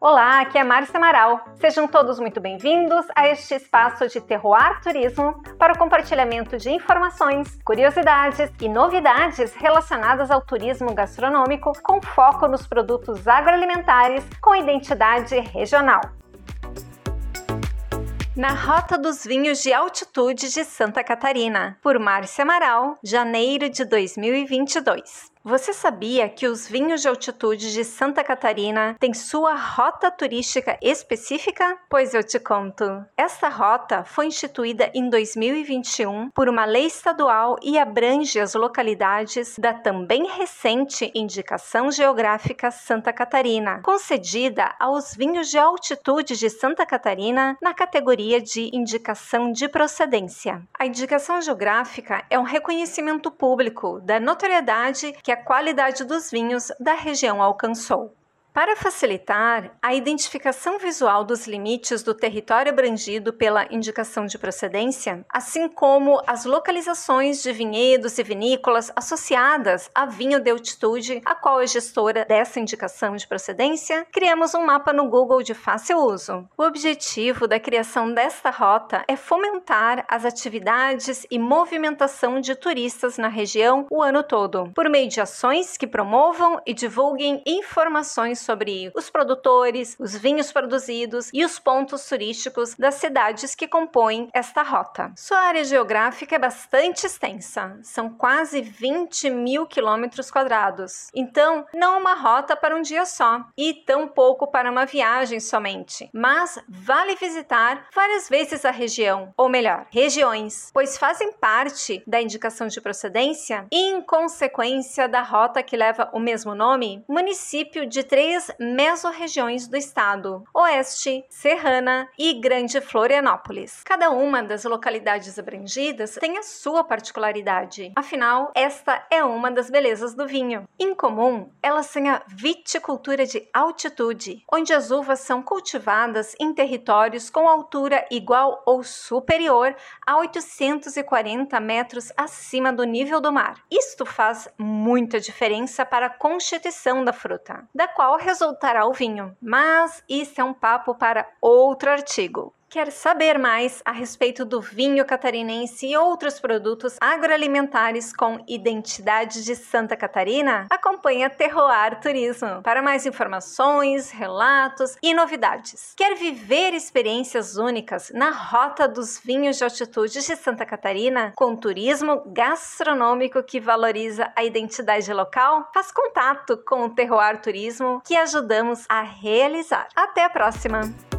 Olá, aqui é Márcia Amaral. Sejam todos muito bem-vindos a este espaço de Terroir Turismo para o compartilhamento de informações, curiosidades e novidades relacionadas ao turismo gastronômico com foco nos produtos agroalimentares com identidade regional. Na Rota dos Vinhos de Altitude de Santa Catarina, por Márcia Amaral, janeiro de 2022. Você sabia que os vinhos de altitude de Santa Catarina têm sua rota turística específica? Pois eu te conto. Esta rota foi instituída em 2021 por uma lei estadual e abrange as localidades da também recente Indicação Geográfica Santa Catarina, concedida aos vinhos de altitude de Santa Catarina na categoria de Indicação de Procedência. A indicação geográfica é um reconhecimento público da notoriedade que a qualidade dos vinhos da região alcançou. Para facilitar a identificação visual dos limites do território abrangido pela indicação de procedência, assim como as localizações de vinhedos e vinícolas associadas a vinho de altitude, a qual é gestora dessa indicação de procedência, criamos um mapa no Google de fácil uso. O objetivo da criação desta rota é fomentar as atividades e movimentação de turistas na região o ano todo, por meio de ações que promovam e divulguem informações sobre os produtores, os vinhos produzidos e os pontos turísticos das cidades que compõem esta rota. Sua área geográfica é bastante extensa, são quase 20 mil quilômetros quadrados. Então, não é uma rota para um dia só e tão pouco para uma viagem somente, mas vale visitar várias vezes a região, ou melhor, regiões, pois fazem parte da indicação de procedência e, em consequência da rota que leva o mesmo nome, município de três três mesorregiões do estado: Oeste, Serrana e Grande Florianópolis. Cada uma das localidades abrangidas tem a sua particularidade. Afinal, esta é uma das belezas do vinho. Em comum, elas têm a viticultura de altitude, onde as uvas são cultivadas em territórios com altura igual ou superior a 840 metros acima do nível do mar. Isto faz muita diferença para a constituição da fruta, da qual resultará o vinho. Mas isso é um papo para outro artigo. Quer saber mais a respeito do vinho catarinense e outros produtos agroalimentares com identidade de Santa Catarina? Acompanhe a Terroir Turismo para mais informações, relatos e novidades. Quer viver experiências únicas na Rota dos Vinhos de Altitude de Santa Catarina com turismo gastronômico que valoriza a identidade local? Faz contato com o Terroir Turismo que ajudamos a realizar. Até a próxima!